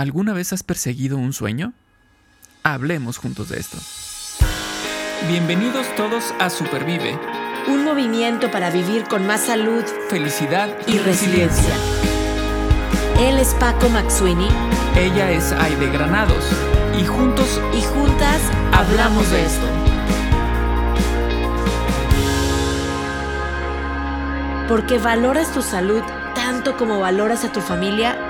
¿Alguna vez has perseguido un sueño? Hablemos juntos de esto. Bienvenidos todos a Supervive. Un movimiento para vivir con más salud, felicidad y, resiliencia. Él es Paco Maxuini. Ella es Aide Granados. Y juntos y juntas hablamos de esto. Porque valoras tu salud tanto como valoras a tu familia,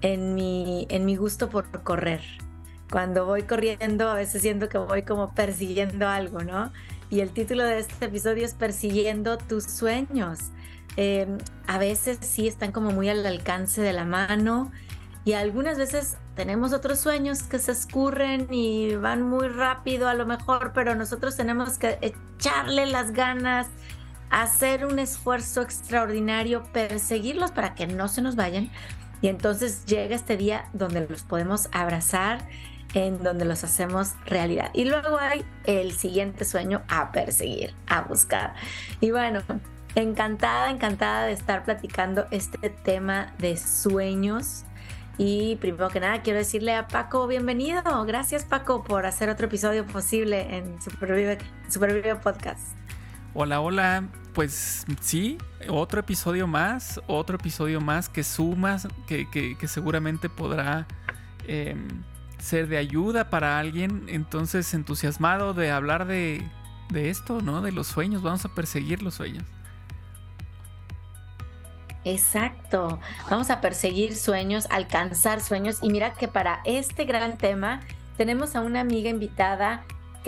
en mi, en mi gusto por correr. Cuando voy corriendo, a veces siento que voy como persiguiendo algo, ¿no? Y el título de este episodio es Persiguiendo tus sueños. Em, a veces sí están como muy al alcance de la mano y algunas veces tenemos otros sueños que se escurren y van muy rápido a lo mejor, pero nosotros tenemos que echarle las ganas, hacer un esfuerzo extraordinario, perseguirlos para que no se nos vayan, y entonces llega este día donde los podemos abrazar, en donde los hacemos realidad. Y luego hay el siguiente sueño a perseguir, a buscar. Y bueno, encantada, encantada de estar platicando este tema de sueños. Y primero que nada, quiero decirle a Paco, bienvenido. Gracias, Paco, por hacer otro episodio posible en Supervive, Supervive Podcast. Hola, hola pues sí, otro episodio más, otro episodio más que sumas, que, que, seguramente podrá em, ser de ayuda para alguien. Entonces, entusiasmado de hablar de, de esto, ¿no? De los sueños, vamos a perseguir los sueños. Exacto, vamos a perseguir sueños, alcanzar sueños. Y mira que para este gran tema tenemos a una amiga invitada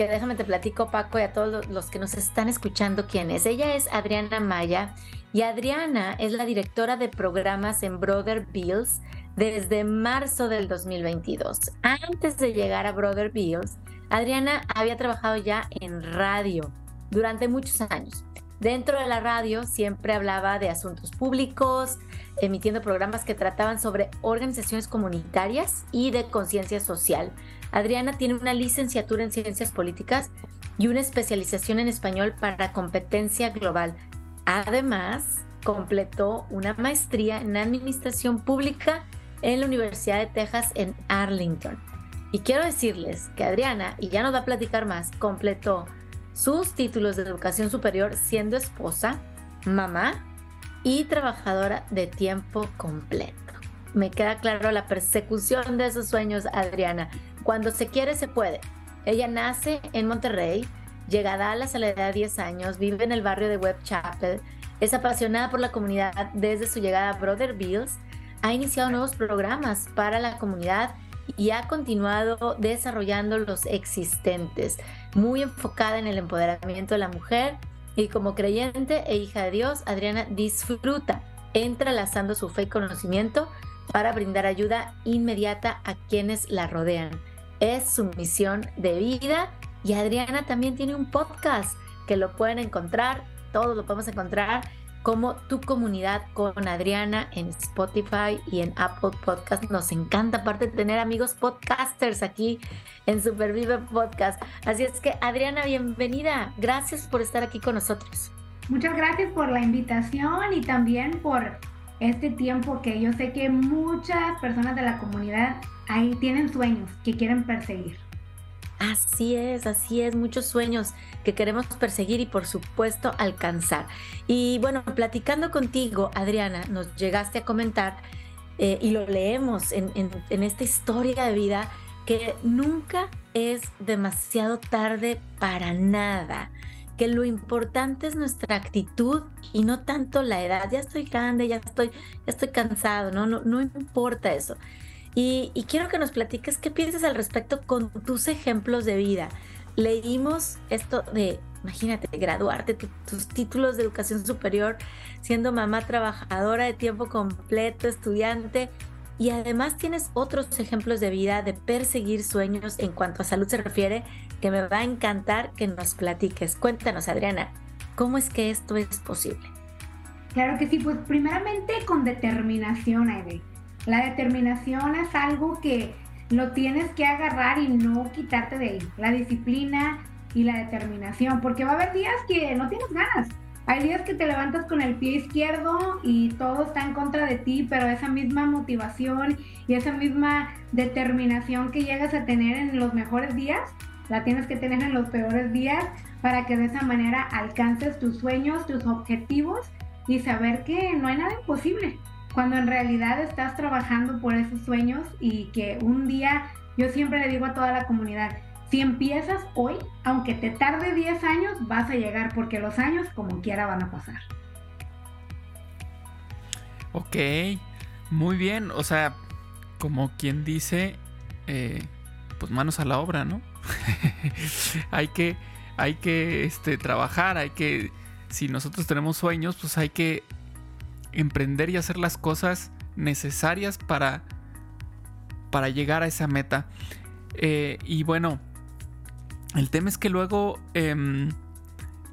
déjame te platico, Paco, y a todos los que nos están escuchando quién es. Ella es Adriana Maya y Adriana es la directora de programas en Brother Bills desde marzo del 2022. Antes de llegar a Brother Bills, Adriana había trabajado ya en radio durante muchos años. Dentro de la radio siempre hablaba de asuntos públicos, emitiendo programas que trataban sobre organizaciones comunitarias y de conciencia social. Adriana tiene una licenciatura en ciencias políticas y una especialización en español para competencia global. Además, completó una maestría en administración pública en la Universidad de Texas en Arlington. Y quiero decirles que Adriana, y ya nos va a platicar más, completó sus títulos de educación superior siendo esposa, mamá y trabajadora de tiempo completo. Me queda claro la persecución de esos sueños, Adriana. Cuando se quiere, se puede. Ella nace en Monterrey, llega a a la edad de 10 años, vive en el barrio de Web Chapel, es apasionada por la comunidad desde su llegada a Brother Bills, ha iniciado nuevos programas para la comunidad y ha continuado desarrollando los existentes, muy enfocada en el empoderamiento de la mujer y como creyente e hija de Dios, Adriana disfruta entrelazando su fe y conocimiento para brindar ayuda inmediata a quienes la rodean. Es su misión de vida y Adriana también tiene un podcast que lo pueden encontrar, todos lo podemos encontrar como tu comunidad con Adriana en Spotify y en Apple Podcast. Nos encanta aparte tener amigos podcasters aquí en Supervive Podcast. Así es que Adriana, bienvenida. Gracias por estar aquí con nosotros. Muchas gracias por la invitación y también por este tiempo que yo sé que muchas personas de la comunidad ahí tienen sueños que quieren perseguir. Así es, así es, muchos sueños que queremos perseguir y por supuesto alcanzar. Y bueno, platicando contigo, Adriana, nos llegaste a comentar eh, y lo leemos en, esta historia de vida que nunca es demasiado tarde para nada que lo importante es nuestra actitud y no tanto la edad. Ya estoy grande, ya estoy, ya estoy cansado, no, no, no importa eso. Y, quiero que nos platiques qué piensas al respecto con tus ejemplos de vida. Leímos esto de, imagínate, graduarte, tus títulos de educación superior, siendo mamá trabajadora de tiempo completo, estudiante, y además tienes otros ejemplos de vida de perseguir sueños en cuanto a salud se refiere que me va a encantar que nos platiques. Cuéntanos, Adriana, ¿cómo es que esto es posible? Claro que sí, pues primeramente con determinación, Aide. La determinación es algo que lo tienes que agarrar y no quitarte de ahí. La disciplina y la determinación, porque va a haber días que no tienes ganas. Hay días que te levantas con el pie izquierdo y todo está en contra de ti, pero esa misma motivación y esa misma determinación que llegas a tener en los mejores días, la tienes que tener en los peores días para que de esa manera alcances tus sueños, tus objetivos y saber que no hay nada imposible cuando en realidad estás trabajando por esos sueños y que un día, yo siempre le digo a toda la comunidad, si empiezas hoy, aunque te tarde 10 años, vas a llegar porque los años como quiera van a pasar. Ok, muy bien, o sea, como quien dice, eh, pues manos a la obra, ¿no? hay que, hay que este, trabajar, hay que, si nosotros tenemos sueños, pues hay que emprender y hacer las cosas necesarias para, para llegar a esa meta. Eh, y bueno, el tema es que luego, em,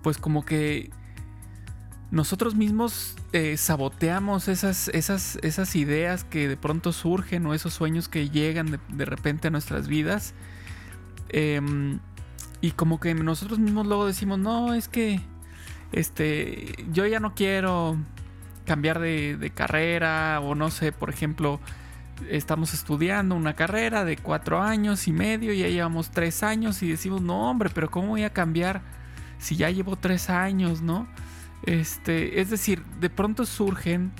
pues como que nosotros mismos eh, saboteamos esas, esas, esas ideas que de pronto surgen o esos sueños que llegan de, repente a nuestras vidas. Em, y como que nosotros mismos luego decimos, no, es que este, yo ya no quiero cambiar de, carrera o no sé, por ejemplo, estamos estudiando una carrera de cuatro años y medio y ya llevamos tres años y decimos, no hombre, pero ¿cómo voy a cambiar si ya llevo tres años, no? Este, es decir, de pronto surgen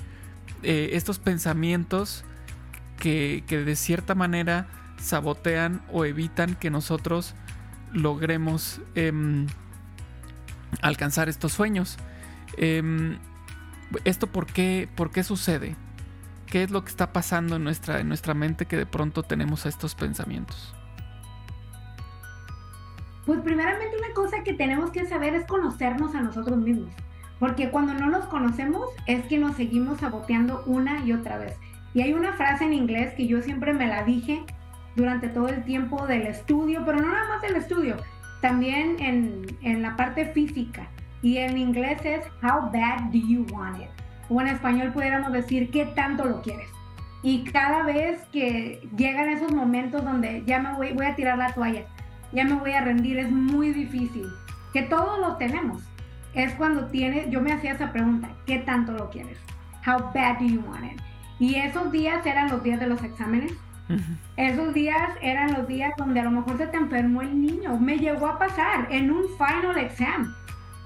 eh, estos pensamientos que, de cierta manera sabotean o evitan que nosotros logremos em, alcanzar estos sueños. Em, ¿Esto por qué, por qué sucede? ¿Qué es lo que está pasando en nuestra, en nuestra mente que de pronto tenemos estos pensamientos? Pues primeramente una cosa que tenemos que saber es conocernos a nosotros mismos. Porque cuando no nos conocemos es que nos seguimos saboteando una y otra vez. Y hay una frase en inglés que yo siempre me la dije durante todo el tiempo del estudio, pero no nada más del estudio, también en, en la parte física. Y en inglés es How bad do you want it? O en español pudiéramos decir ¿qué tanto lo quieres? Y cada vez que llegan esos momentos donde ya me voy, voy a tirar la toalla, ya me voy a rendir, es muy difícil. Que todos lo tenemos. Es cuando tienes, yo me hacía esa pregunta, ¿qué tanto lo quieres? How bad do you want it? Y esos días eran los días de los exámenes. Esos días eran los días donde a lo mejor se te enfermó el niño. Me llegó a pasar en un final exam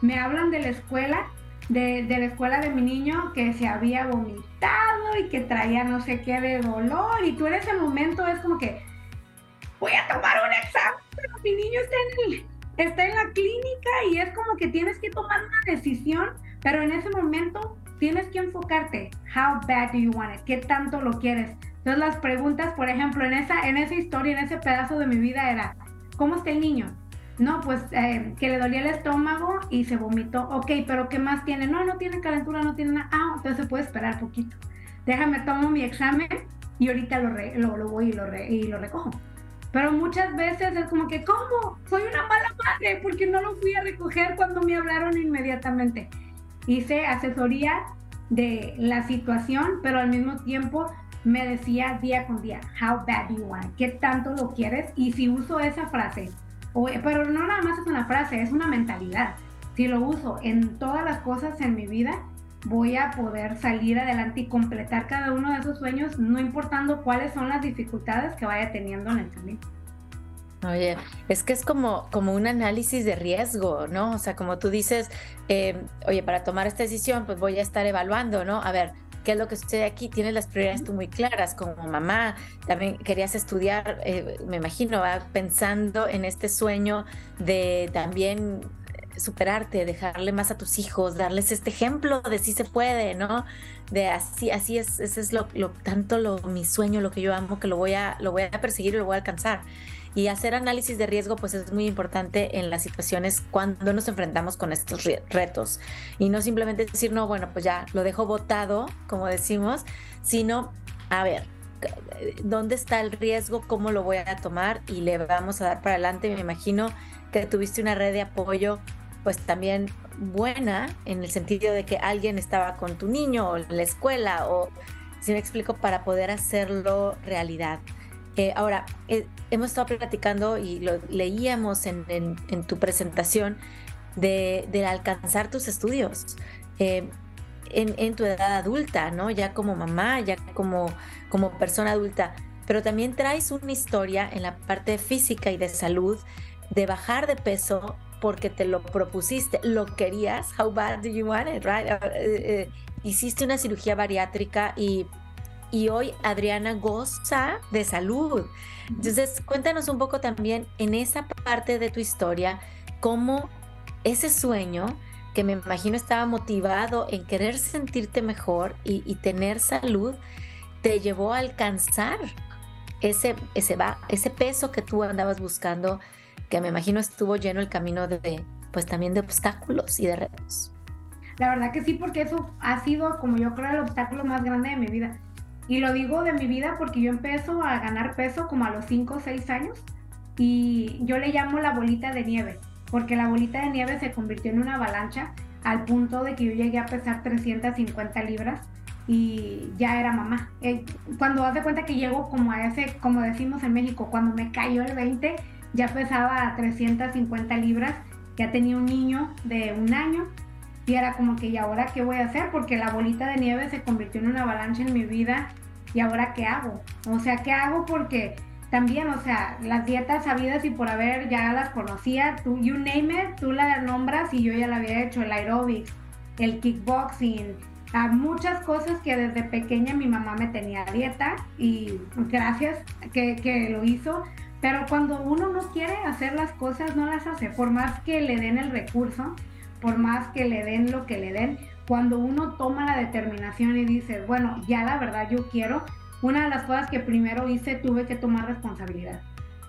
me hablan de la escuela, de, la escuela de mi niño que se había vomitado y que traía no sé qué de dolor y tú en ese momento es como que voy a tomar un examen, pero mi niño está en, está en la clínica y es como que tienes que tomar una decisión, pero en ese momento tienes que enfocarte. How bad do you want it? ¿Qué tanto lo quieres? Entonces las preguntas, por ejemplo, en esa, en esa historia, en ese pedazo de mi vida era, ¿cómo está el niño? No, pues eh, que le dolía el estómago y se vomitó. Ok, pero ¿qué más tiene? No, no tiene calentura, no tiene nada. Ah, entonces se puede esperar poquito. Déjame, tomo mi examen y ahorita lo, lo, voy y lo, y lo recojo. Pero muchas veces es como que, ¿cómo? Soy una mala madre porque no lo fui a recoger cuando me hablaron inmediatamente. Hice asesoría de la situación, pero al mismo tiempo me decía día con día, how bad you want? ¿Qué tanto lo quieres? Y si uso esa frase pero no nada más es una frase, es una mentalidad. Si lo uso en todas las cosas en mi vida, voy a poder salir adelante y completar cada uno de esos sueños, no importando cuáles son las dificultades que vaya teniendo en el camino. Oye, es que es como, como un análisis de riesgo, ¿no? O sea, como tú dices, eh, oye, para tomar esta decisión, pues voy a estar evaluando, ¿no? A ver, qué es lo que sucede aquí, tienes las prioridades tú muy claras como mamá, también querías estudiar, eh, me imagino, pensando en este sueño de también superarte, dejarle más a tus hijos, darles este ejemplo de si se puede, ¿no? De así, así es, ese es lo, lo tanto lo, mi sueño, lo que yo amo, que lo voy a, lo voy a perseguir y lo voy a alcanzar. Y hacer análisis de riesgo pues es muy importante en las situaciones cuando nos enfrentamos con estos retos. Y no simplemente decir, no, bueno, pues ya lo dejo votado, como decimos, sino, a ver, dónde está el riesgo, cómo lo voy a tomar y le vamos a dar para adelante. Me imagino que tuviste una red de apoyo pues también buena en el sentido de que alguien estaba con tu niño o en la escuela o si me explico para poder hacerlo realidad. Eh, ahora, eh, hemos estado platicando y lo leíamos en, tu presentación de, alcanzar tus estudios. Eh, en, tu edad adulta, ¿no? Ya como mamá, ya como, persona adulta, pero también traes una historia en la parte física y de salud de bajar de peso porque te lo propusiste, lo querías, how bad do you want it, right? Hiciste una cirugía bariátrica y, y hoy Adriana goza de salud. Entonces, cuéntanos un poco también en esa parte de tu historia, cómo ese sueño que me imagino estaba motivado en querer sentirte mejor y, tener salud, te llevó a alcanzar ese, ese, ese peso que tú andabas buscando, que me imagino estuvo lleno el camino de, pues también de obstáculos y de retos. La verdad que sí, porque eso ha sido, como yo creo, el obstáculo más grande de mi vida. Y lo digo de mi vida porque yo empiezo a ganar peso como a los 5 o 6 años y yo le llamo la bolita de nieve porque la bolita de nieve se convirtió en una avalancha al punto de que yo llegué a pesar 350 libras y ya era mamá. Eh, cuando hace cuenta que llego como a ese, como decimos en México, cuando me cayó el 20, ya pesaba 350 libras, ya tenía un niño de un año y era como que, ¿y ahora qué voy a hacer? Porque la bolita de nieve se convirtió en una avalancha en mi vida y ahora qué hago? O sea, ¿qué hago? Porque también, o sea, las dietas sabidas y por haber ya las conocía, tú, you name it, tú las nombras y yo ya la había hecho, el aerobics, el kickboxing, a muchas cosas que desde pequeña mi mamá me tenía dieta y gracias que, que lo hizo, pero cuando uno no quiere hacer las cosas, no las hace, por más que le den el recurso, por más que le den lo que le den, cuando uno toma la determinación y dice, bueno, ya la verdad yo quiero, una de las cosas que primero hice, tuve que tomar responsabilidad.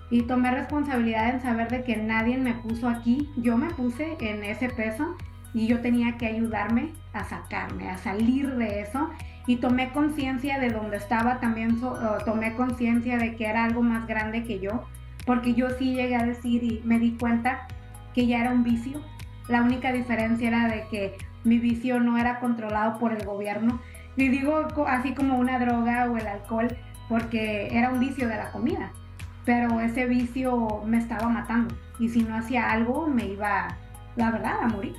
Y tomé responsabilidad en saber de que nadie me puso aquí, yo me puse en ese peso y yo tenía que ayudarme a sacarme, a salir de eso. Y tomé conciencia de donde estaba, también tomé conciencia de que era algo más grande que yo, porque yo sí llegué a decir y me di cuenta que ya era un vicio. La única diferencia era de que mi vicio no era controlado por el gobierno, y digo así como una droga o el alcohol, porque era un vicio de la comida. Pero ese vicio me estaba matando. Y si no hacía algo, me iba, la verdad, a morir.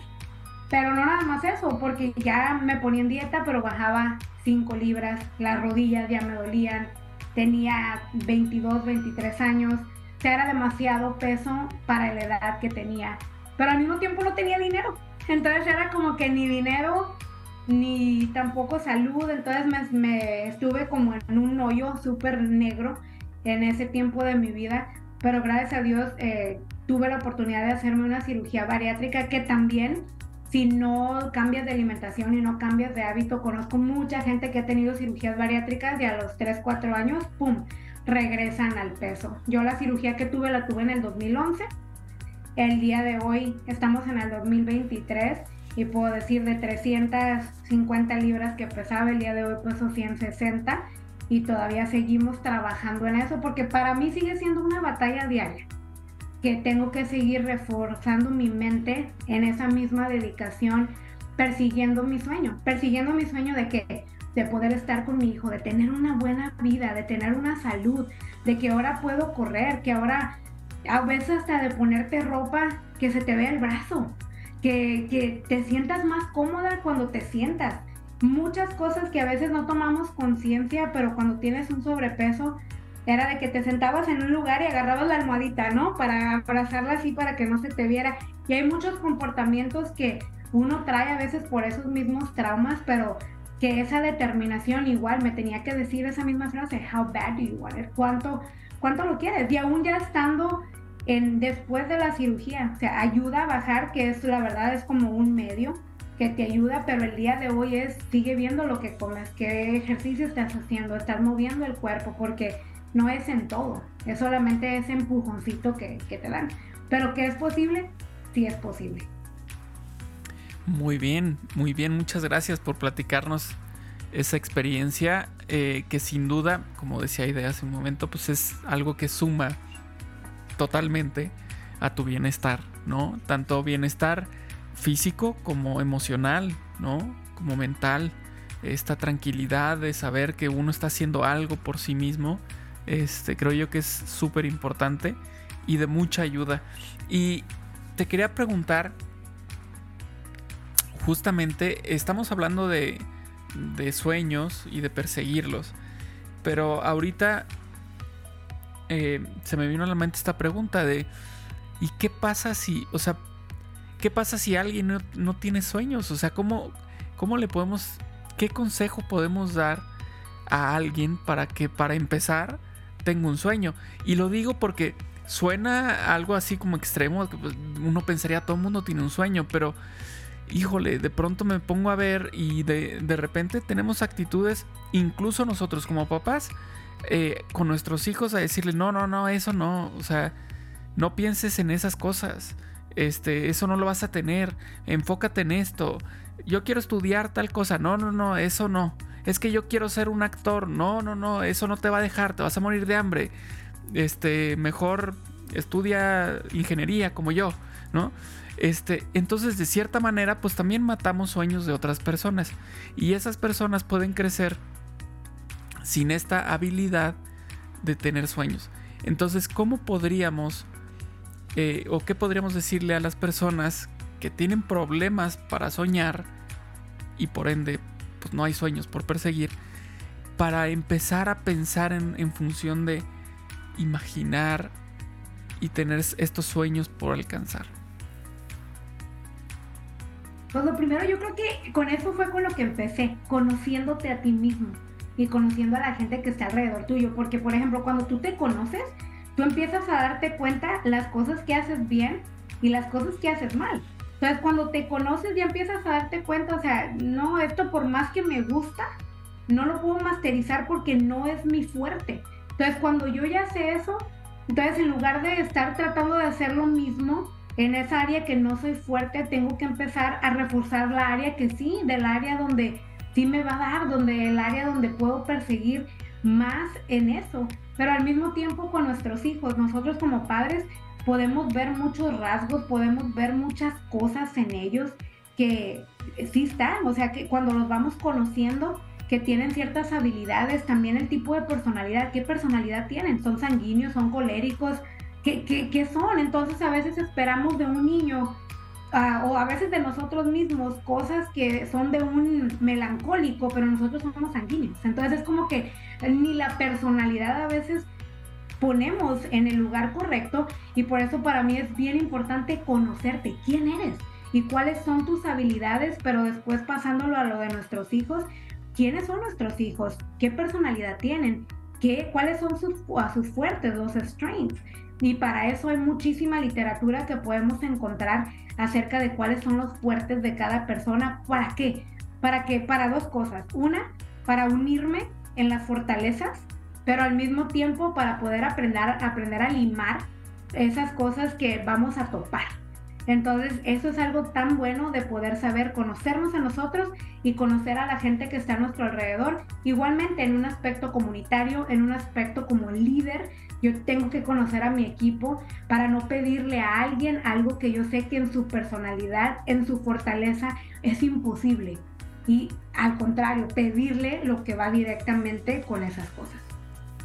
Pero no nada más eso, porque ya me ponía en dieta, pero bajaba 5 libras, las rodillas ya me dolían, tenía 22, 23 años, o sea, era demasiado peso para la edad que tenía. Pero al mismo tiempo no tenía dinero. Entonces era como que ni dinero ni tampoco salud, entonces me, estuve como en un hoyo súper negro en ese tiempo de mi vida, pero gracias a Dios eh, tuve la oportunidad de hacerme una cirugía bariátrica que también, si no cambias de alimentación y no cambias de hábito, conozco mucha gente que ha tenido cirugías bariátricas y a los 3, 4 años, ¡pum!, regresan al peso. Yo la cirugía que tuve la tuve en el 2011, el día de hoy. Estamos en el 2023 y puedo decir de 350 libras que pesaba, el día de hoy peso 160 y todavía seguimos trabajando en eso porque para mí sigue siendo una batalla diaria que tengo que seguir reforzando mi mente en esa misma dedicación persiguiendo mi sueño, persiguiendo mi sueño de que de poder estar con mi hijo, de tener una buena vida, de tener una salud, de que ahora puedo correr, que ahora a veces hasta de ponerte ropa que se te vea el brazo, que, te sientas más cómoda cuando te sientas. Muchas cosas que a veces no tomamos conciencia, pero cuando tienes un sobrepeso, era de que te sentabas en un lugar y agarrabas la almohadita, ¿no? Para abrazarla así para que no se te viera. Y hay muchos comportamientos que uno trae a veces por esos mismos traumas, pero que esa determinación igual me tenía que decir esa misma frase, how bad do you want it? ¿Cuánto, cuánto lo quieres? Y aún ya estando después de la cirugía. O ayuda a bajar, que es la verdad es como un medio que te ayuda, pero el día de hoy es, sigue viendo lo que comes, qué ejercicio estás haciendo, estás moviendo el cuerpo, porque no es en todo, es solamente ese empujoncito que, que te dan. Pero que es posible, sí es posible. Muy bien, muy bien, muchas gracias por platicarnos esa experiencia eh, que sin duda, como decía Idea hace un momento, pues es algo que suma totalmente a tu bienestar, ¿no? Tanto bienestar físico como emocional, ¿no? Como mental, esta tranquilidad de saber que uno está haciendo algo por sí mismo, este, creo yo que es súper importante y de mucha ayuda. Y te quería preguntar, justamente, estamos hablando de, de sueños y de perseguirlos, pero ahorita eh, se me vino a la mente esta pregunta de, ¿y qué pasa si, o sea, qué pasa si alguien no, tiene sueños? O sea, ¿cómo, ¿cómo le podemos, qué consejo podemos dar a alguien para que para empezar tenga un sueño? Y lo digo porque suena algo así como extremo, pues, uno pensaría todo el mundo tiene un sueño, pero híjole, de pronto me pongo a ver y de, de repente tenemos actitudes, incluso nosotros como papás, eh, con nuestros hijos a decirles, no, no, no, eso no, o sea, no pienses en esas cosas, este, eso no lo vas a tener, enfócate en esto, yo quiero estudiar tal cosa, no, no, no, eso no, es que yo quiero ser un actor, no, no, no, eso no te va a dejar, te vas a morir de hambre, este, mejor estudia ingeniería como yo, ¿no? Este, entonces de cierta manera pues también matamos sueños de otras personas y esas personas pueden crecer sin esta habilidad de tener sueños. Entonces, ¿cómo podríamos eh, o qué podríamos decirle a las personas que tienen problemas para soñar y por ende pues no hay sueños por perseguir para empezar a pensar en, en función de imaginar y tener estos sueños por alcanzar? Pues lo primero yo creo que con eso fue con lo que empecé, conociéndote a ti mismo y conociendo a la gente que está alrededor tuyo. Porque, por ejemplo, cuando tú te conoces, tú empiezas a darte cuenta las cosas que haces bien y las cosas que haces mal. Entonces, cuando te conoces, ya empiezas a darte cuenta, o sea, no, esto por más que me gusta, no lo puedo masterizar porque no es mi fuerte. Entonces, cuando yo ya sé eso, entonces en lugar de estar tratando de hacer lo mismo en esa área que no soy fuerte, tengo que empezar a reforzar la área que sí, del área donde sí me va a dar, donde el área donde puedo perseguir más en eso. Pero al mismo tiempo con nuestros hijos, nosotros como padres podemos ver muchos rasgos, podemos ver muchas cosas en ellos que sí están, o sea que cuando los vamos conociendo, que tienen ciertas habilidades, también el tipo de personalidad, qué personalidad tienen, son sanguíneos, son coléricos, ¿qué, qué, qué son? Entonces a veces esperamos de un niño o a veces de nosotros mismos cosas que son de un melancólico, pero nosotros somos sanguíneos. Entonces es como que ni la personalidad a veces ponemos en el lugar correcto y por eso para mí es bien importante conocerte, quién eres y cuáles son tus habilidades, pero después pasándolo a lo de nuestros hijos, quiénes son nuestros hijos, qué personalidad tienen, ¿Qué, cuáles son sus, sus fuertes, los strengths. Y para eso hay muchísima literatura que podemos encontrar acerca de cuáles son los fuertes de cada persona. ¿Para qué? Para que para dos cosas. Una, para unirme en las fortalezas, pero al mismo tiempo para poder aprender, aprender a limar esas cosas que vamos a topar. Entonces, eso es algo tan bueno de poder saber conocernos a nosotros y conocer a la gente que está a nuestro alrededor. Igualmente en un aspecto comunitario, en un aspecto como líder, yo tengo que conocer a mi equipo para no pedirle a alguien algo que yo sé que en su personalidad, en su fortaleza, es imposible. Y al contrario, pedirle lo que va directamente con esas cosas.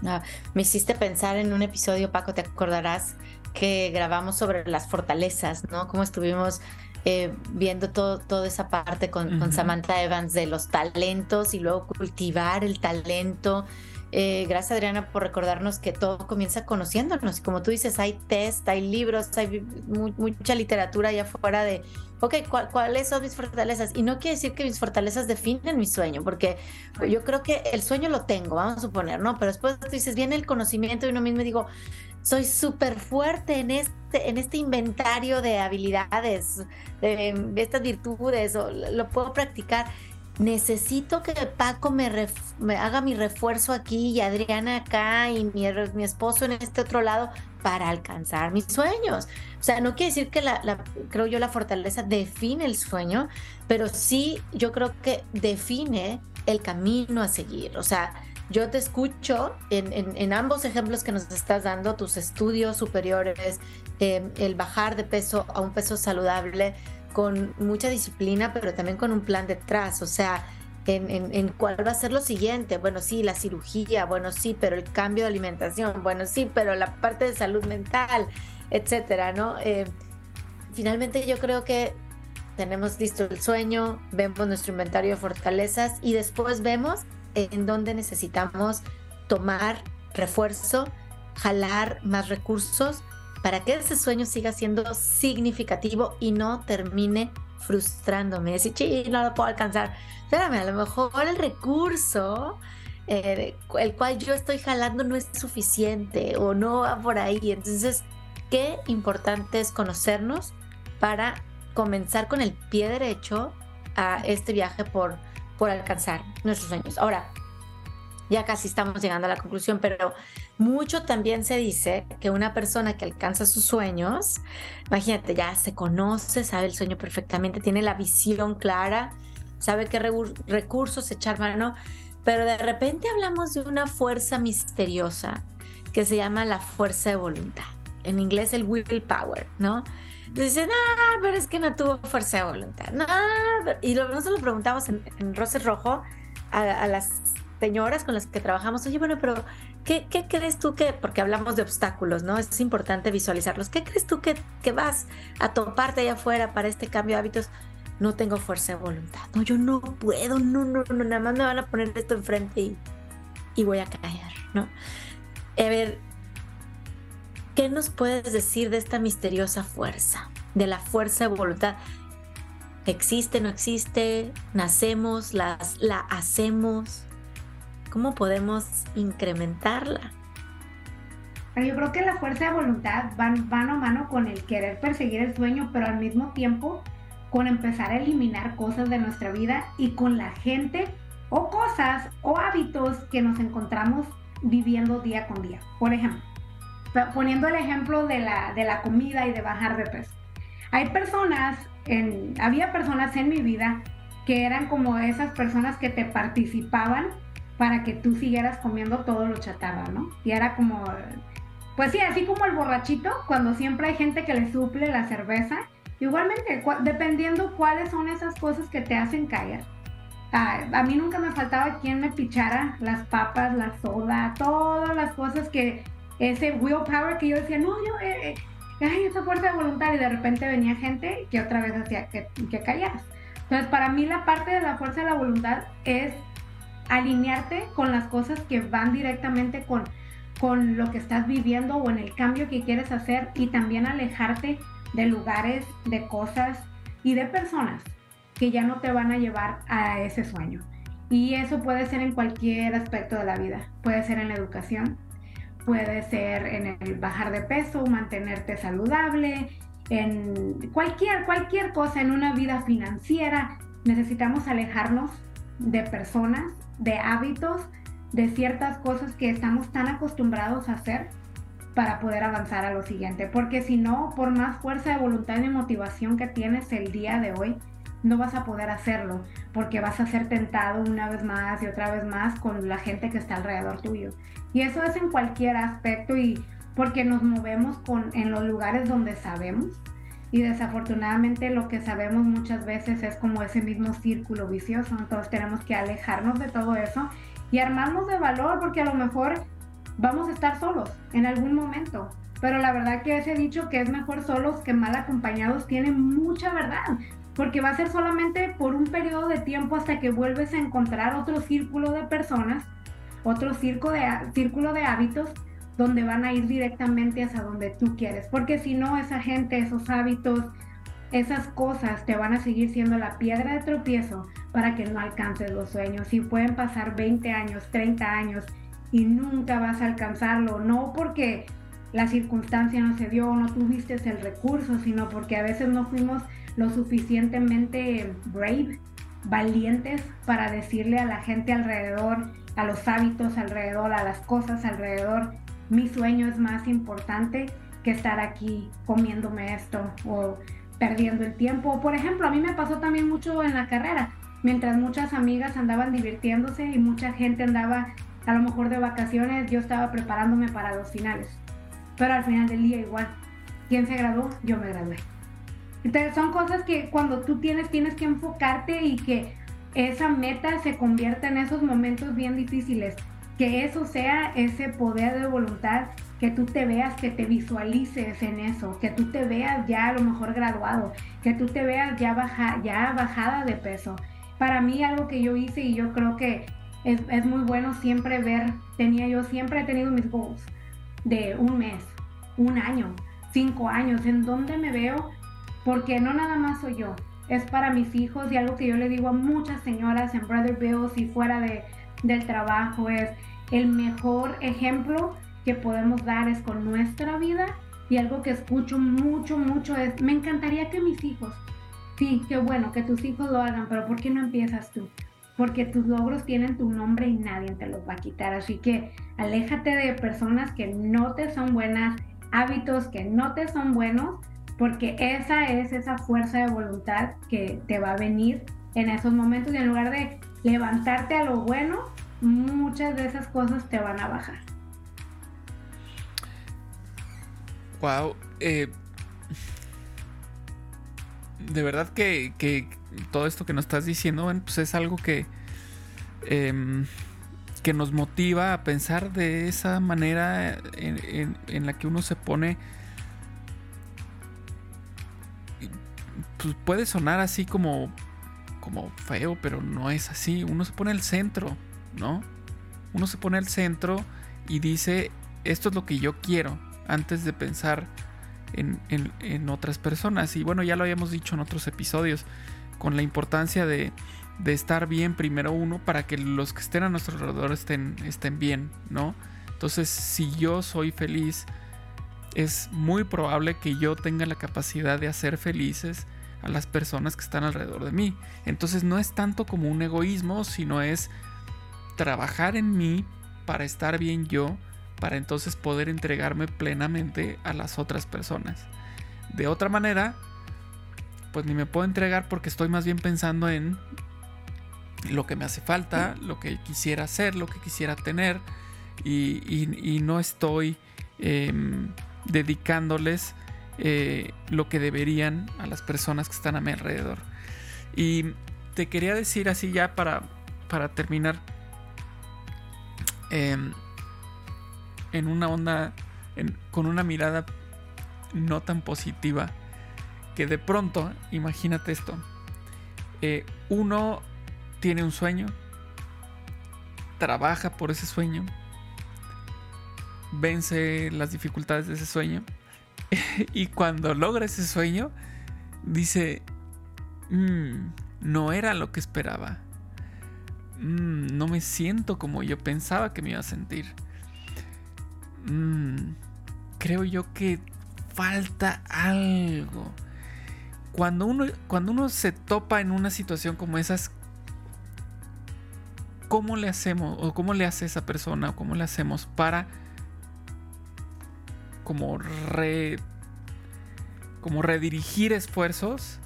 Ah, me hiciste pensar en un episodio, Paco, te acordarás que grabamos sobre las fortalezas, ¿no? Cómo estuvimos eh, viendo todo, toda esa parte con, con, Samantha Evans de los talentos y luego cultivar el talento eh, gracias Adriana por recordarnos que todo comienza conociéndonos. Como tú dices, hay test, hay libros, hay mucha literatura allá afuera de, ok, ¿cuáles son mis fortalezas? Y no quiere decir que mis fortalezas definen mi sueño, porque yo creo que el sueño lo tengo, vamos a suponer, ¿no? Pero después tú dices, viene el conocimiento y uno mismo digo, soy súper fuerte en este, en este inventario de habilidades, de, de estas virtudes, o lo puedo practicar necesito que Paco me, haga mi refuerzo aquí y Adriana acá y mi, mi, esposo en este otro lado para alcanzar mis sueños. O sea, no quiere decir que la, creo yo la fortaleza define el sueño, pero sí yo creo que define el camino a seguir. O sea, yo te escucho en, ambos ejemplos que nos estás dando, tus estudios superiores, em, el bajar de peso a un peso saludable, con mucha disciplina, pero también con un plan detrás. O sea, en, cuál va a ser lo siguiente. Bueno, sí, la cirugía, bueno, sí, pero el cambio de alimentación, bueno, sí, pero la parte de salud mental, etcétera, ¿no? Eh, finalmente yo creo que tenemos listo el sueño, vemos nuestro inventario de fortalezas y después vemos en dónde necesitamos tomar refuerzo, jalar más recursos para que ese sueño siga siendo significativo y no termine frustrándome. Decir, sí, no lo puedo alcanzar. Espérame, a lo mejor el recurso eh, el cual yo estoy jalando no es suficiente o no va por ahí. Entonces, qué importante es conocernos para comenzar con el pie derecho a este viaje por, por alcanzar nuestros sueños. Ahora, ya casi estamos llegando a la conclusión, pero mucho también se dice que una persona que alcanza sus sueños, imagínate, ya se conoce, sabe el sueño perfectamente, tiene la visión clara, sabe qué recursos echar mano, pero de repente hablamos de una fuerza misteriosa que se llama la fuerza de voluntad. En inglés el willpower, ¿no? Dicen, ah, pero es que no tuvo fuerza de voluntad. No, y nosotros lo preguntamos en, en Rojo a, las señoras con las que trabajamos, oye, bueno, pero ¿qué, crees tú que, porque hablamos de obstáculos, ¿no? Es importante visualizarlos. ¿Qué crees tú que, que vas a toparte allá afuera para este cambio de hábitos? No tengo fuerza de voluntad. No, yo no puedo, no, no, no, nada más me van a poner esto enfrente y, voy a caer, ¿no? A ver, ¿qué nos puedes decir de esta misteriosa fuerza? De la fuerza de voluntad. ¿Existe, no existe? ¿Nacemos? ¿La hacemos? ¿Cómo podemos incrementarla? Yo creo que la fuerza de voluntad van mano a mano con el querer perseguir el sueño, pero al mismo tiempo con empezar a eliminar cosas de nuestra vida y con la gente o cosas o hábitos que nos encontramos viviendo día con día. Por ejemplo, poniendo el ejemplo de la, de la comida y de bajar de peso. Hay personas, en, había personas en mi vida que eran como esas personas que te participaban para que tú siguieras comiendo todo lo chatarra, ¿no? Y era como, pues sí, así como el borrachito, cuando siempre hay gente que le suple la cerveza, igualmente, dependiendo cuáles son esas cosas que te hacen caer. a mí nunca me faltaba quien me pichara las papas, la soda, todas las cosas que ese willpower que yo decía, no, yo, eh, eh, ay, esa fuerza de voluntad y de repente venía gente que otra vez hacía que, que callaras. Entonces, para mí la parte de la fuerza de la voluntad es alinearte con las cosas que van directamente con, con lo que estás viviendo o en el cambio que quieres hacer y también alejarte de lugares, de cosas y de personas que ya no te van a llevar a ese sueño. Y eso puede ser en cualquier aspecto de la vida. Puede ser en la educación, puede ser en el bajar de peso, mantenerte saludable, en cualquier, cualquier cosa, en una vida financiera. Necesitamos alejarnos de personas de hábitos, de ciertas cosas que estamos tan acostumbrados a hacer para poder avanzar a lo siguiente. Porque si no, por más fuerza de voluntad y motivación que tienes el día de hoy, no vas a poder hacerlo porque vas a ser tentado una vez más y otra vez más con la gente que está alrededor tuyo. Y eso es en cualquier aspecto y porque nos movemos con, en los lugares donde sabemos y desafortunadamente lo que sabemos muchas veces es como ese mismo círculo vicioso, entonces tenemos que alejarnos de todo eso y armarnos de valor porque a lo mejor vamos a estar solos en algún momento. Pero la verdad que ese dicho que es mejor solos que mal acompañados tiene mucha verdad, porque va a ser solamente por un periodo de tiempo hasta que vuelves a encontrar otro círculo de personas, otro círculo de, círculo de hábitos donde van a ir directamente hacia donde tú quieres. Porque si no, esa gente, esos hábitos, esas cosas te van a seguir siendo la piedra de tropiezo para que no alcances los sueños. Y pueden pasar 20 años, 30 años y nunca vas a alcanzarlo. No porque la circunstancia no se dio o no tuviste el recurso, sino porque a veces no fuimos lo suficientemente brave valientes para decirle a la gente alrededor, a los hábitos alrededor, a las cosas alrededor, mi sueño es más importante que estar aquí comiéndome esto o perdiendo el tiempo. Por ejemplo, a mí me pasó también mucho en la carrera, mientras muchas amigas andaban divirtiéndose y mucha gente andaba a lo mejor de vacaciones, yo estaba preparándome para los finales. Pero al final del día igual, ¿quién se graduó? Yo me gradué. Entonces son cosas que cuando tú tienes, tienes que enfocarte y que esa meta se convierta en esos momentos bien difíciles. Que eso sea ese poder de voluntad, que tú te veas, que te visualices en eso, que tú te veas ya a lo mejor graduado, que tú te veas ya, baja, ya bajada de peso. Para mí algo que yo hice y yo creo que es, es muy bueno siempre ver, tenía yo siempre he tenido mis goals de un mes, un año, cinco años, en dónde me veo porque no nada más soy yo, es para mis hijos y algo que yo le digo a muchas señoras en Brother Bills y fuera de, del trabajo es el mejor ejemplo que podemos dar es con nuestra vida y algo que escucho mucho, mucho es, me encantaría que mis hijos, sí, qué bueno que tus hijos lo hagan, pero ¿por qué no empiezas tú? Porque tus logros tienen tu nombre y nadie te los va a quitar. Así que aléjate de personas que no te son buenas, hábitos que no te son buenos porque esa es esa fuerza de voluntad que te va a venir en esos momentos y en lugar de levantarte a lo bueno, muchas de esas cosas te van a bajar. Wow, eh, de verdad que, todo esto que nos estás diciendo, pues es algo que, em, que nos motiva a pensar de esa manera en la que uno se pone pues puede sonar así como, como feo, pero no es así. Uno se pone al centro, ¿no? Uno se pone al centro y dice, esto es lo que yo quiero, antes de pensar en, en, otras personas. Y bueno, ya lo habíamos dicho en otros episodios, con la importancia de, de, estar bien primero uno para que los que estén a nuestro alrededor estén, estén bien, ¿no? Entonces, si yo soy feliz, es muy probable que yo tenga la capacidad de hacer felices a las personas que están alrededor de mí. Entonces no es tanto como un egoísmo, sino es trabajar en mí para estar bien yo, para entonces poder entregarme plenamente a las otras personas. De otra manera, pues ni me puedo entregar porque estoy más bien pensando en lo que me hace falta, lo que quisiera hacer, lo que quisiera tener, y, no estoy em, dedicándoles eh, lo que deberían a las personas que están a mi alrededor. Y te quería decir así ya para, para terminar, em, en una onda, con una mirada no tan positiva, que de pronto, imagínate esto, eh, uno tiene un sueño, trabaja por ese sueño, vence las dificultades de ese sueño, y cuando logra ese sueño, dice, mm, no era lo que esperaba. Mm, no me siento como yo pensaba que me iba a sentir. Mm, creo yo que falta algo. Cuando uno, cuando uno se topa en una situación como esas, ¿cómo le hacemos o cómo le hace esa persona o cómo le hacemos para como re como redirigir esfuerzos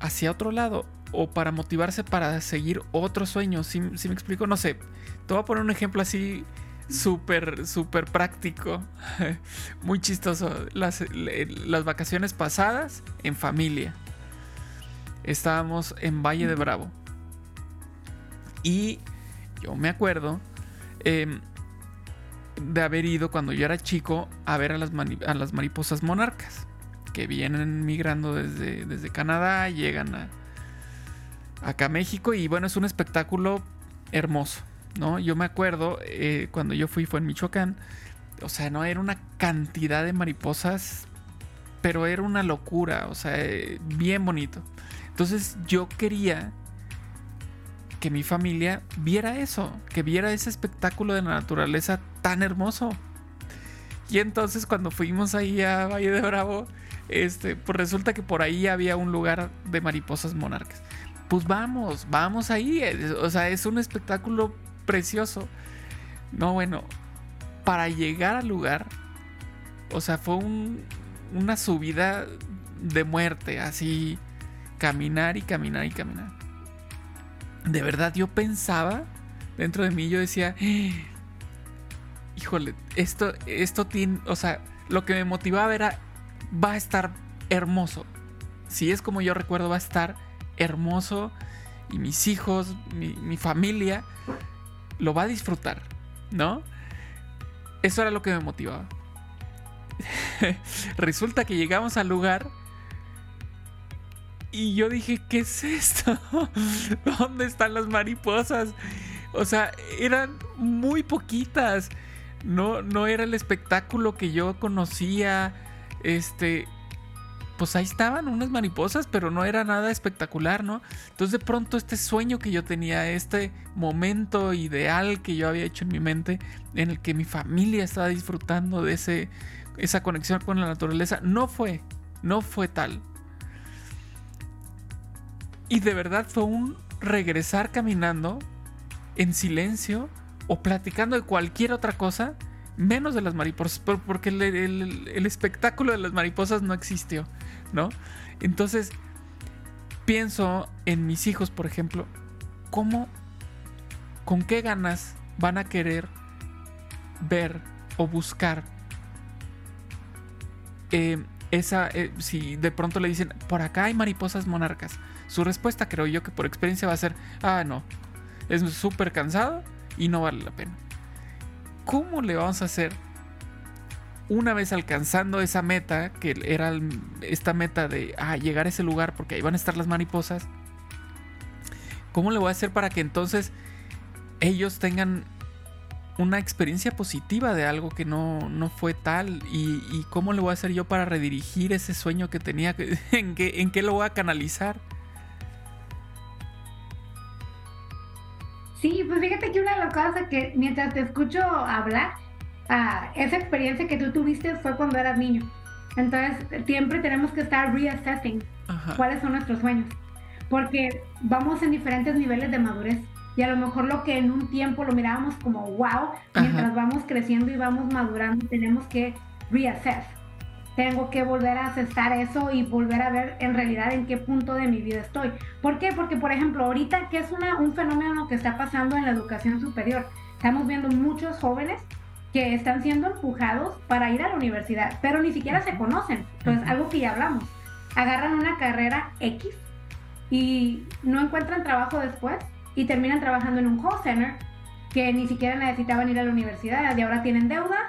hacia otro lado o para motivarse para seguir otro sueño. Si, me explico, no sé. Te voy a poner un ejemplo así súper, súper práctico. Muy chistoso. Las, las, vacaciones pasadas en familia. Estábamos en Valle de Bravo. Y yo me acuerdo em, de haber ido cuando yo era chico a ver a las, a las mariposas monarcas, que vienen migrando desde, desde Canadá, llegan a, acá a México y bueno, es un espectáculo hermoso, ¿no? Yo me acuerdo, eh, cuando yo fui fue en Michoacán, o sea, no era una cantidad de mariposas, pero era una locura, o sea, eh, bien bonito. Entonces yo quería que mi familia viera eso, que viera ese espectáculo de la naturaleza tan hermoso. Y entonces cuando fuimos ahí a Valle de Bravo, este, pues resulta que por ahí había un lugar de mariposas monarcas. pues vamos, vamos ahí. O sea, es un espectáculo precioso. No, bueno, para llegar al lugar, o sea, fue una subida de muerte, así, caminar y caminar y caminar. De verdad, yo pensaba dentro de mí, yo decía, híjole, esto, esto tiene, o sea, lo que me motivaba era, va a estar hermoso. Si es como yo recuerdo, va a estar hermoso y mis hijos, mi, familia, lo va a disfrutar, ¿no? Eso era lo que me motivaba. Resulta que llegamos al lugar y yo dije, ¿qué es esto? ¿Dónde están las mariposas? O sea, eran muy poquitas. No, no era el espectáculo que yo conocía. Este. Pues ahí estaban unas mariposas, pero no era nada espectacular, ¿no? Entonces de pronto este sueño que yo tenía, este momento ideal que yo había hecho en mi mente, en el que mi familia estaba disfrutando de ese, esa conexión con la naturaleza, no fue, no fue tal. Y de verdad fue un regresar caminando en silencio o platicando de cualquier otra cosa, menos de las mariposas, porque el, espectáculo de las mariposas no existió, ¿no? Entonces, pienso en mis hijos, por ejemplo, ¿cómo, con qué ganas van a querer ver o buscar eh, esa, eh, si de pronto le dicen, por acá hay mariposas monarcas, su respuesta creo yo que por experiencia va a ser, ah, no, es súper cansado y no vale la pena. ¿Cómo le vamos a hacer una vez alcanzando esa meta, que era esta meta de ah, llegar a ese lugar porque ahí van a estar las mariposas? ¿Cómo le voy a hacer para que entonces ellos tengan una experiencia positiva de algo que no, fue tal? ¿Y, cómo le voy a hacer yo para redirigir ese sueño que tenía? ¿En qué, en qué lo voy a canalizar? Sí, pues fíjate que una de las cosas que mientras te escucho hablar, ah, esa experiencia que tú tuviste fue cuando eras niño. Entonces, siempre tenemos que estar reassessing cuáles son nuestros sueños. Porque vamos en diferentes niveles de madurez. Y a lo mejor lo que en un tiempo lo mirábamos como wow, mientras vamos creciendo y vamos madurando, tenemos que reassess tengo que volver a aceptar eso y volver a ver en realidad en qué punto de mi vida estoy. ¿Por qué? Porque, por ejemplo, ahorita que es una, un fenómeno que está pasando en la educación superior, estamos viendo muchos jóvenes que están siendo empujados para ir a la universidad, pero ni siquiera se conocen. Entonces, algo que ya hablamos, agarran una carrera X y no encuentran trabajo después y terminan trabajando en un call center que ni siquiera necesitaban ir a la universidad y ahora tienen deuda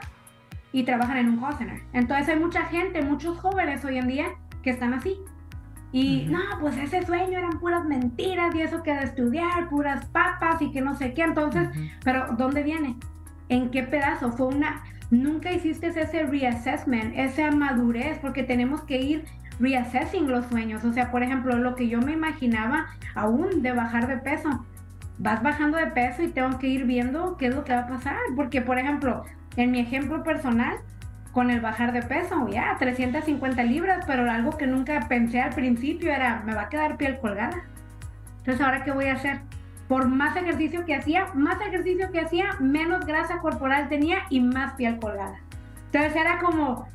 y trabajan en un call center. Entonces hay mucha gente, muchos jóvenes hoy en día que están así. Y no, pues ese sueño eran puras mentiras y eso que de estudiar, puras papas y que no sé qué. Entonces, pero ¿dónde viene? ¿En qué pedazo? Fue una... Nunca hiciste ese reassessment, esa madurez, porque tenemos que ir reassessing los sueños. O sea, por ejemplo, lo que yo me imaginaba aún de bajar de peso. Vas bajando de peso y tengo que ir viendo qué es lo que va a pasar. Porque, por ejemplo, en mi ejemplo personal, con el bajar de peso, ya, 350 libras, pero algo que nunca pensé al principio era, me va a quedar piel colgada. Entonces, ¿ahora qué voy a hacer? Por más ejercicio que hacía, más ejercicio que hacía, menos grasa corporal tenía y más piel colgada. Entonces era como,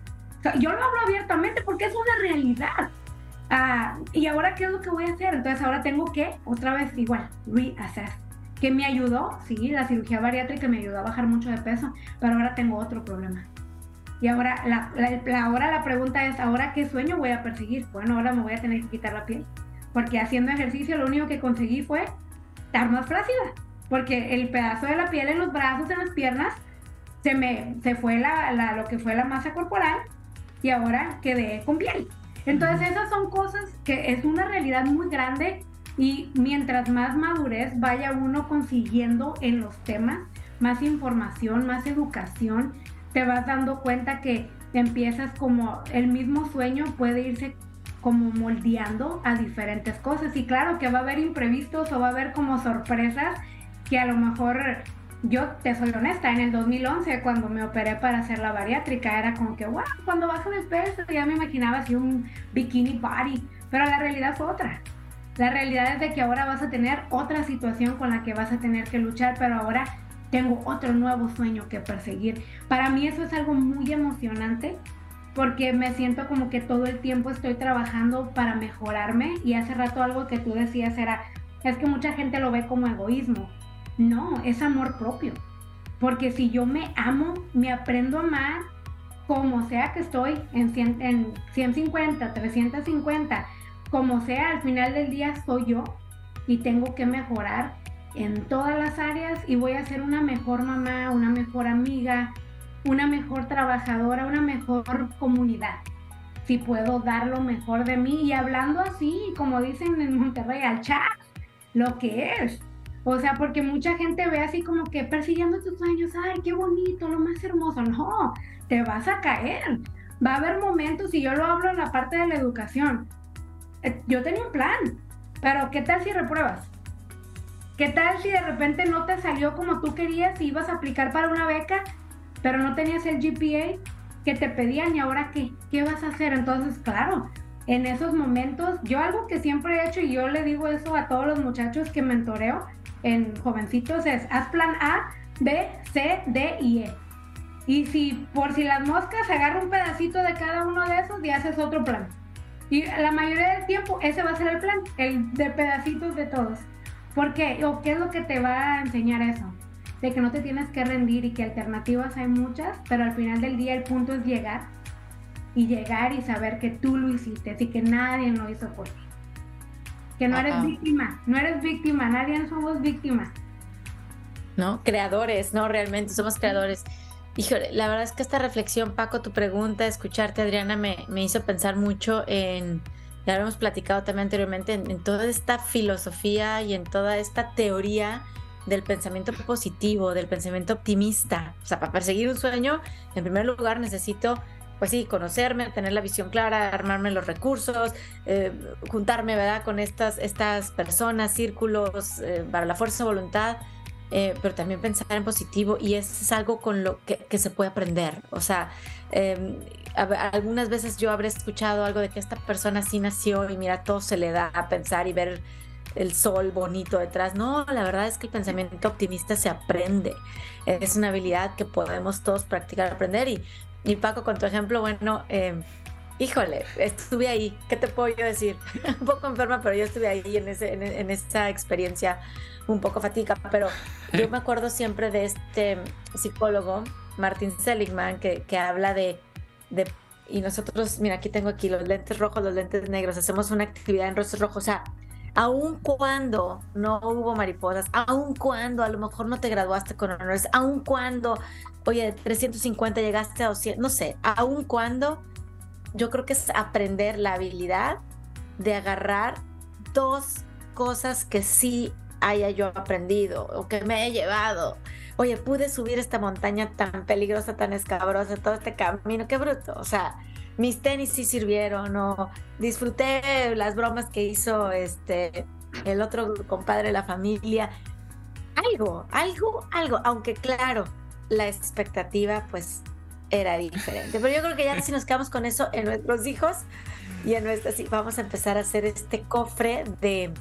yo lo hablo abiertamente porque es una realidad. Ah, y ahora, ¿qué es lo que voy a hacer? Entonces, ahora tengo que, otra vez, igual, reassess que me ayudó, sí, la cirugía bariátrica me ayudó a bajar mucho de peso, pero ahora tengo otro problema. Y ahora la, ahora la pregunta es, ¿ahora qué sueño voy a perseguir? Bueno, ahora me voy a tener que quitar la piel, porque haciendo ejercicio lo único que conseguí fue estar más flácida, porque el pedazo de la piel en los brazos, en las piernas, se me se fue la, la, lo que fue la masa corporal y ahora quedé con piel. Entonces esas son cosas que es una realidad muy grande y mientras más madurez vaya uno consiguiendo en los temas, más información, más educación, te vas dando cuenta que empiezas como el mismo sueño puede irse como moldeando a diferentes cosas. Y claro que va a haber imprevistos o va a haber como sorpresas que a lo mejor yo te soy honesta, en el 2011 cuando me operé para hacer la bariátrica era como que, wow, cuando bajo de peso ya me imaginaba así un bikini body, pero la realidad fue otra. La realidad es de que ahora vas a tener otra situación con la que vas a tener que luchar, pero ahora tengo otro nuevo sueño que perseguir. Para mí eso es algo muy emocionante porque me siento como que todo el tiempo estoy trabajando para mejorarme y hace rato algo que tú decías era, es que mucha gente lo ve como egoísmo. No, es amor propio. Porque si yo me amo, me aprendo a amar como sea que estoy en, en 150, 350, como sea, al final del día soy yo y tengo que mejorar en todas las áreas y voy a ser una mejor mamá, una mejor amiga, una mejor trabajadora, una mejor comunidad. Si puedo dar lo mejor de mí y hablando así, como dicen en Monterrey, al chat, lo que es. O sea, porque mucha gente ve así como que persiguiendo tus sueños, ay, qué bonito, lo más hermoso. No, te vas a caer. Va a haber momentos, y yo lo hablo en la parte de la educación. Yo tenía un plan, pero ¿qué tal si repruebas? ¿Qué tal si de repente no te salió como tú querías y ibas a aplicar para una beca, pero no tenías el GPA que te pedían y ahora qué? ¿Qué vas a hacer? Entonces, claro, en esos momentos, yo algo que siempre he hecho y yo le digo eso a todos los muchachos que mentoreo en jovencitos es, haz plan A, B, C, D y E. Y si por si las moscas agarra un pedacito de cada uno de esos y haces otro plan. Y la mayoría del tiempo ese va a ser el plan, el de pedacitos de todos. ¿Por qué? ¿O qué es lo que te va a enseñar eso? De que no te tienes que rendir y que alternativas hay muchas, pero al final del día el punto es llegar y llegar y saber que tú lo hiciste y que nadie lo hizo por ti. Que no eres víctima, no eres víctima, nadie somos víctimas. ¿No? Creadores, no, realmente somos creadores. Híjole, la verdad es que esta reflexión, Paco, tu pregunta, escucharte, Adriana, me, hizo pensar mucho en ya hemos platicado también anteriormente, en, toda esta filosofía y en toda esta teoría del pensamiento positivo, del pensamiento optimista. O sea, para perseguir un sueño, en primer lugar necesito, pues sí, conocerme, tener la visión clara, armarme los recursos, eh, juntarme, ¿verdad?, con estas, estas personas, círculos, eh, para la fuerza de voluntad. Eh, pero también pensar en positivo y es algo con lo que, que se puede aprender. O sea, eh, algunas veces yo habré escuchado algo de que esta persona sí nació y mira, todo se le da a pensar y ver el sol bonito detrás. No, la verdad es que el pensamiento optimista se aprende. Es una habilidad que podemos todos practicar, aprender. Y, y Paco, con tu ejemplo, bueno, eh, híjole, estuve ahí. ¿Qué te puedo yo decir? un poco enferma, pero yo estuve ahí en, ese, en, esa experiencia un poco fatiga. Pero yo me acuerdo siempre de este psicólogo, Martin Seligman, que, que habla de y nosotros, mira, aquí tengo aquí los lentes rojos, los lentes negros, hacemos una actividad en rostros rojos, o sea, aun cuando no hubo mariposas, aun cuando a lo mejor no te graduaste con honores, aun cuando, oye, 350 llegaste a 200, no sé, aun cuando, yo creo que es aprender la habilidad de agarrar dos cosas que sí haya yo aprendido o que me he llevado oye, pude subir esta montaña tan peligrosa, tan escabrosa, todo este camino, qué bruto. O sea, mis tenis sí sirvieron, o disfruté las bromas que hizo este el otro compadre de la familia. Algo, algo, algo, aunque claro, la expectativa pues era diferente. Pero yo creo que ya si nos quedamos con eso en nuestros hijos y en nuestras, vamos a empezar a hacer este cofre de,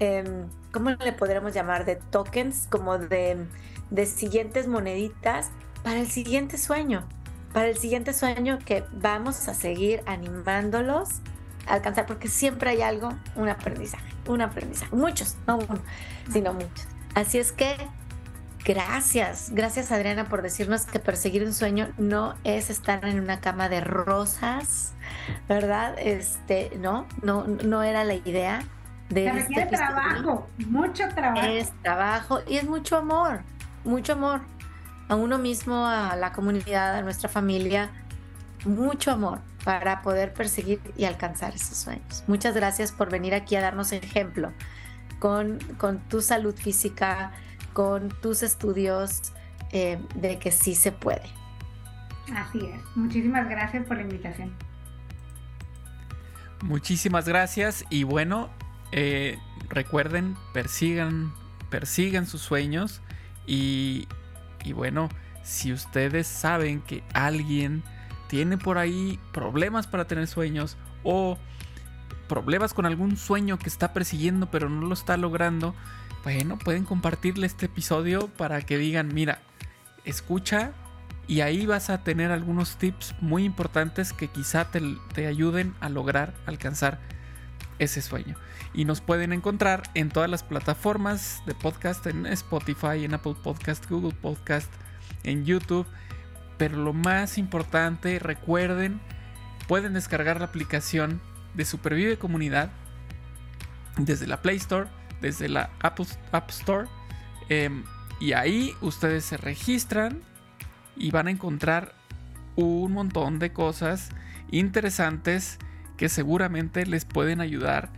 em, ¿cómo le podríamos llamar? De tokens, como de de siguientes moneditas para el siguiente sueño, para el siguiente sueño que vamos a seguir animándolos a alcanzar, porque siempre hay algo, un aprendizaje, un aprendizaje, muchos, no uno, sino muchos. Así es que gracias, gracias Adriana por decirnos que perseguir un sueño no es estar en una cama de rosas, ¿verdad? Este, no, no, no era la idea. De Se este trabajo, mucho trabajo. Es trabajo y es mucho amor mucho amor a uno mismo, a la comunidad, a nuestra familia, mucho amor para poder perseguir y alcanzar esos sueños. Muchas gracias por venir aquí a darnos ejemplo con, con tu salud física, con tus estudios, eh, de que sí se puede. Así es. Muchísimas gracias por la invitación. Muchísimas gracias y bueno, eh, recuerden, persigan, persigan sus sueños y, bueno, si ustedes saben que alguien tiene por ahí problemas para tener sueños o problemas con algún sueño que está persiguiendo pero no lo está logrando, bueno, pueden compartirle este episodio para que digan, mira, escucha y ahí vas a tener algunos tips muy importantes que quizá te ayuden a lograr alcanzar ese sueño. Y nos pueden encontrar en todas las plataformas de podcast, en Spotify, en Apple Podcast, Google Podcast, en YouTube. Pero lo más importante, recuerden, pueden descargar la aplicación de Supervive Comunidad desde la Play Store, desde la Apple App Store. Em, y ahí ustedes se registran y van a encontrar un montón de cosas interesantes que seguramente les pueden ayudar.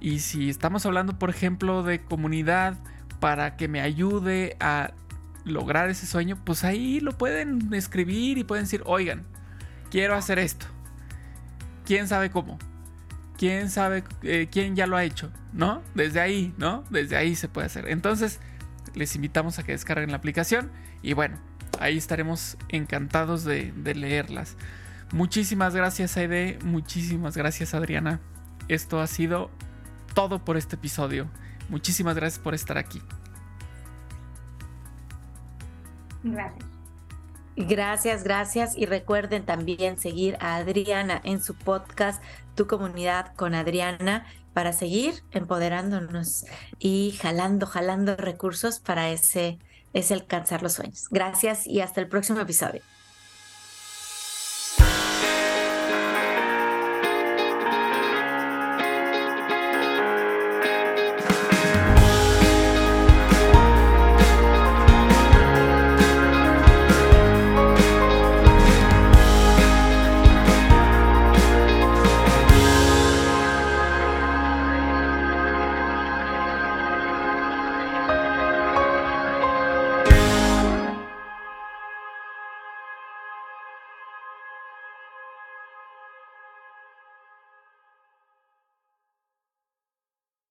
Y si estamos hablando, por ejemplo, de comunidad para que me ayude a lograr ese sueño, pues ahí lo pueden escribir y pueden decir, oigan, quiero hacer esto. ¿Quién sabe cómo? ¿Quién sabe eh, quién ya lo ha hecho? ¿No? Desde ahí, ¿no? Desde ahí se puede hacer. Entonces, les invitamos a que descarguen la aplicación y bueno, ahí estaremos encantados de, de leerlas. Muchísimas gracias Aide, muchísimas gracias Adriana. Esto ha sido todo por este episodio. Muchísimas gracias por estar aquí. Gracias. Gracias, gracias. Y recuerden también seguir a Adriana en su podcast Tu comunidad con Adriana para seguir empoderándonos y jalando, jalando recursos para ese, ese alcanzar los sueños. Gracias y hasta el próximo episodio.